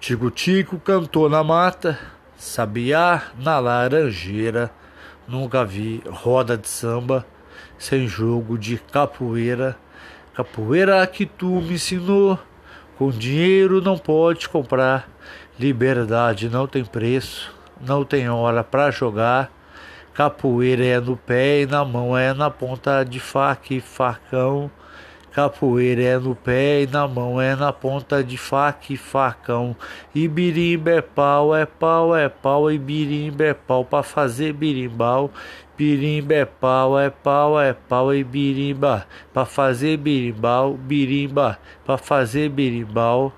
Tico-tico cantou na mata, sabiá na laranjeira. Nunca vi roda de samba sem jogo de capoeira. Capoeira que tu me ensinou, com dinheiro não pode comprar. Liberdade não tem preço, não tem hora para jogar. Capoeira é no pé e na mão, é na ponta de faca e facão. Capoeira é no pé e na mão, é na ponta de faca e facão. E birimba é pau, é pau, é pau, e birimba é pau pra fazer birimbau. Birimba é pau, é pau, é pau, e birimba pra fazer birimbau. Birimba pra fazer birimbau.